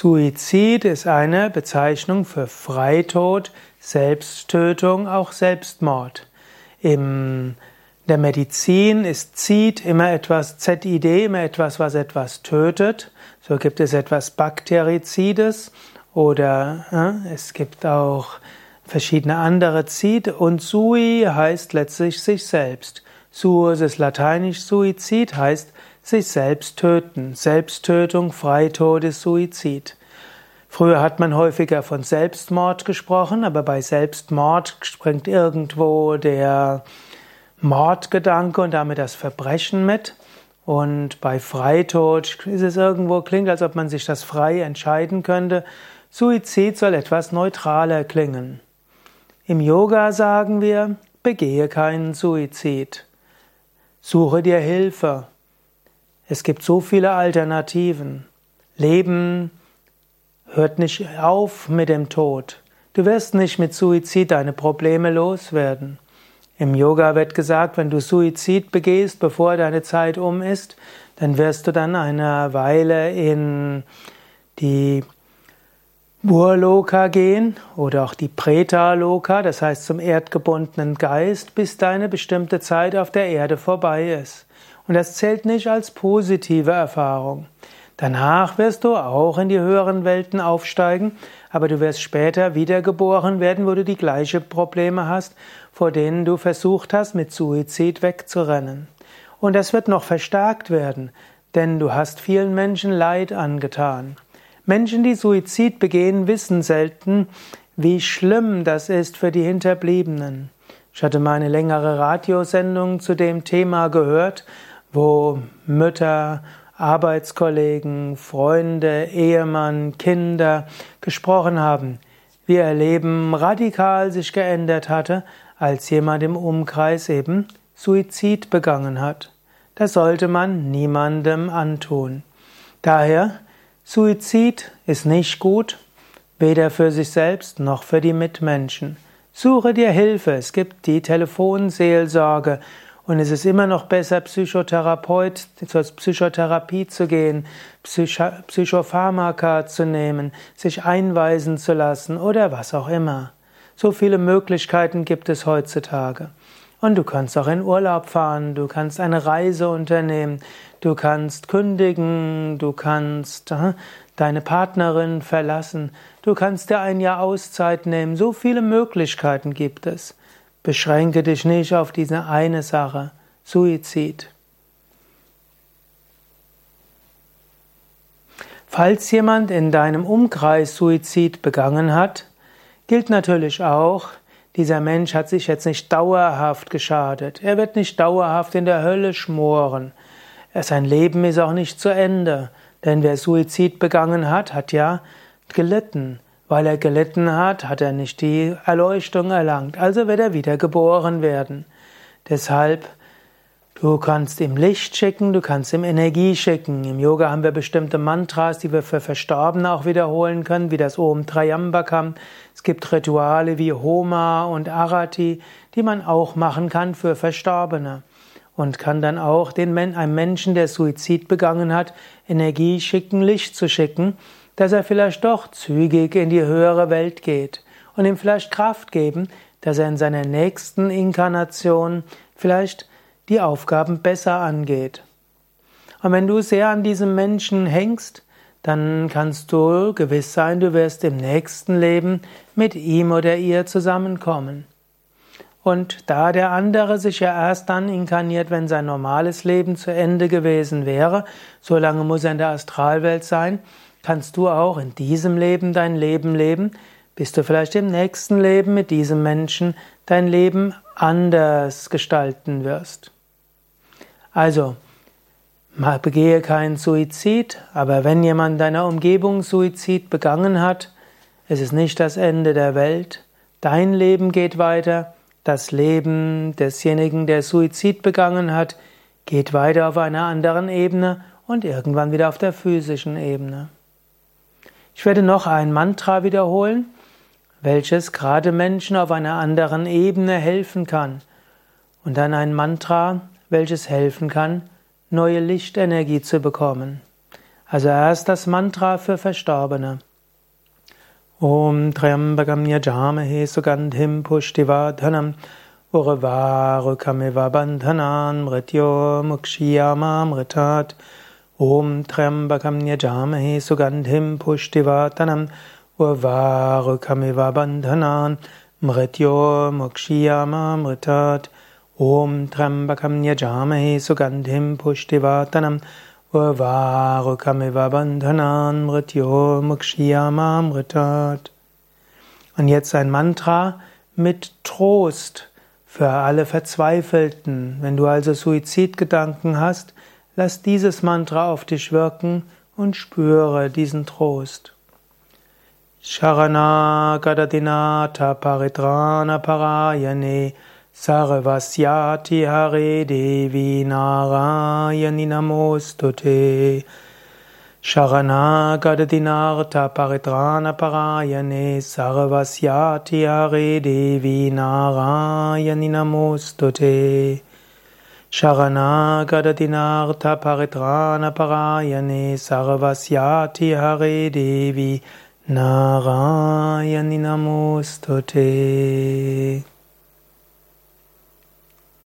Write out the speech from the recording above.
Suizid ist eine Bezeichnung für Freitod, Selbsttötung, auch Selbstmord. In der Medizin ist Zid immer etwas, ZID immer etwas, was etwas tötet. So gibt es etwas Bakterizides oder äh, es gibt auch verschiedene andere Zid und Sui heißt letztlich sich selbst. Suus ist lateinisch Suizid, heißt sich selbst töten. Selbsttötung, Freitod ist Suizid. Früher hat man häufiger von Selbstmord gesprochen, aber bei Selbstmord springt irgendwo der Mordgedanke und damit das Verbrechen mit. Und bei Freitod ist es irgendwo, klingt, als ob man sich das frei entscheiden könnte. Suizid soll etwas neutraler klingen. Im Yoga sagen wir, begehe keinen Suizid. Suche dir Hilfe. Es gibt so viele Alternativen. Leben hört nicht auf mit dem Tod. Du wirst nicht mit Suizid deine Probleme loswerden. Im Yoga wird gesagt, wenn du Suizid begehst, bevor deine Zeit um ist, dann wirst du dann eine Weile in die Burloka gehen oder auch die Preta-Loka, das heißt zum erdgebundenen Geist, bis deine bestimmte Zeit auf der Erde vorbei ist. Und das zählt nicht als positive Erfahrung. Danach wirst du auch in die höheren Welten aufsteigen, aber du wirst später wiedergeboren werden, wo du die gleichen Probleme hast, vor denen du versucht hast, mit Suizid wegzurennen. Und das wird noch verstärkt werden, denn du hast vielen Menschen Leid angetan. Menschen, die Suizid begehen, wissen selten, wie schlimm das ist für die Hinterbliebenen. Ich hatte mal eine längere Radiosendung zu dem Thema gehört wo Mütter, Arbeitskollegen, Freunde, Ehemann, Kinder gesprochen haben, wie ihr Leben radikal sich geändert hatte, als jemand im Umkreis eben Suizid begangen hat. Das sollte man niemandem antun. Daher, Suizid ist nicht gut, weder für sich selbst noch für die Mitmenschen. Suche dir Hilfe. Es gibt die Telefonseelsorge und es ist immer noch besser, Psychotherapeut, zur Psychotherapie zu gehen, Psycho Psychopharmaka zu nehmen, sich einweisen zu lassen oder was auch immer. So viele Möglichkeiten gibt es heutzutage. Und du kannst auch in Urlaub fahren, du kannst eine Reise unternehmen, du kannst kündigen, du kannst äh, deine Partnerin verlassen, du kannst dir ein Jahr Auszeit nehmen. So viele Möglichkeiten gibt es. Beschränke dich nicht auf diese eine Sache, Suizid. Falls jemand in deinem Umkreis Suizid begangen hat, gilt natürlich auch, dieser Mensch hat sich jetzt nicht dauerhaft geschadet. Er wird nicht dauerhaft in der Hölle schmoren. Sein Leben ist auch nicht zu Ende. Denn wer Suizid begangen hat, hat ja gelitten. Weil er gelitten hat, hat er nicht die Erleuchtung erlangt, also wird er wieder geboren werden. Deshalb, du kannst ihm Licht schicken, du kannst ihm Energie schicken. Im Yoga haben wir bestimmte Mantras, die wir für Verstorbene auch wiederholen können, wie das Om Trayambakam. Es gibt Rituale wie Homa und Arati, die man auch machen kann für Verstorbene und kann dann auch den, einem Menschen, der Suizid begangen hat, Energie schicken, Licht zu schicken, dass er vielleicht doch zügig in die höhere Welt geht und ihm vielleicht Kraft geben, dass er in seiner nächsten Inkarnation vielleicht die Aufgaben besser angeht. Und wenn du sehr an diesem Menschen hängst, dann kannst du gewiss sein, du wirst im nächsten Leben mit ihm oder ihr zusammenkommen. Und da der andere sich ja erst dann inkarniert, wenn sein normales Leben zu Ende gewesen wäre, so lange muss er in der Astralwelt sein, kannst du auch in diesem Leben dein Leben leben, bis du vielleicht im nächsten Leben mit diesem Menschen dein Leben anders gestalten wirst. Also, begehe keinen Suizid, aber wenn jemand in deiner Umgebung Suizid begangen hat, es ist nicht das Ende der Welt, dein Leben geht weiter, das Leben desjenigen, der Suizid begangen hat, geht weiter auf einer anderen Ebene und irgendwann wieder auf der physischen Ebene. Ich werde noch ein Mantra wiederholen, welches gerade Menschen auf einer anderen Ebene helfen kann. Und dann ein Mantra, welches helfen kann, neue Lichtenergie zu bekommen. Also erst das Mantra für Verstorbene. Om Triambakam Yajamahe Sugandhim Pushtivadhanam Urvarukamiva Bandhanan Mrityo Mukshiyamamritat Om Triambakam Yajamahe Sugandhim Pushtivadhanam Urvarukamiva Bandhanan Mrityo Mukshiyamamritat Om Trambakam Yajamahe Sugandhim Pushtivatanam Urvarukamiva Bandhanan Mrityo Mukshiyamamritat. Und jetzt ein Mantra mit Trost für alle Verzweifelten. Wenn du also Suizidgedanken hast, lass dieses Mantra auf dich wirken und spüre diesen Trost. Sharanagadatinata paritrana parayane sarvasyati hare devi narayani namostute. Sharanagadatinarta paritrana parayane sarvasyati hare devi narayani namostute. Sharanagadatinarta paritrana parayane sarvasyati hare devi Narayani Namostute.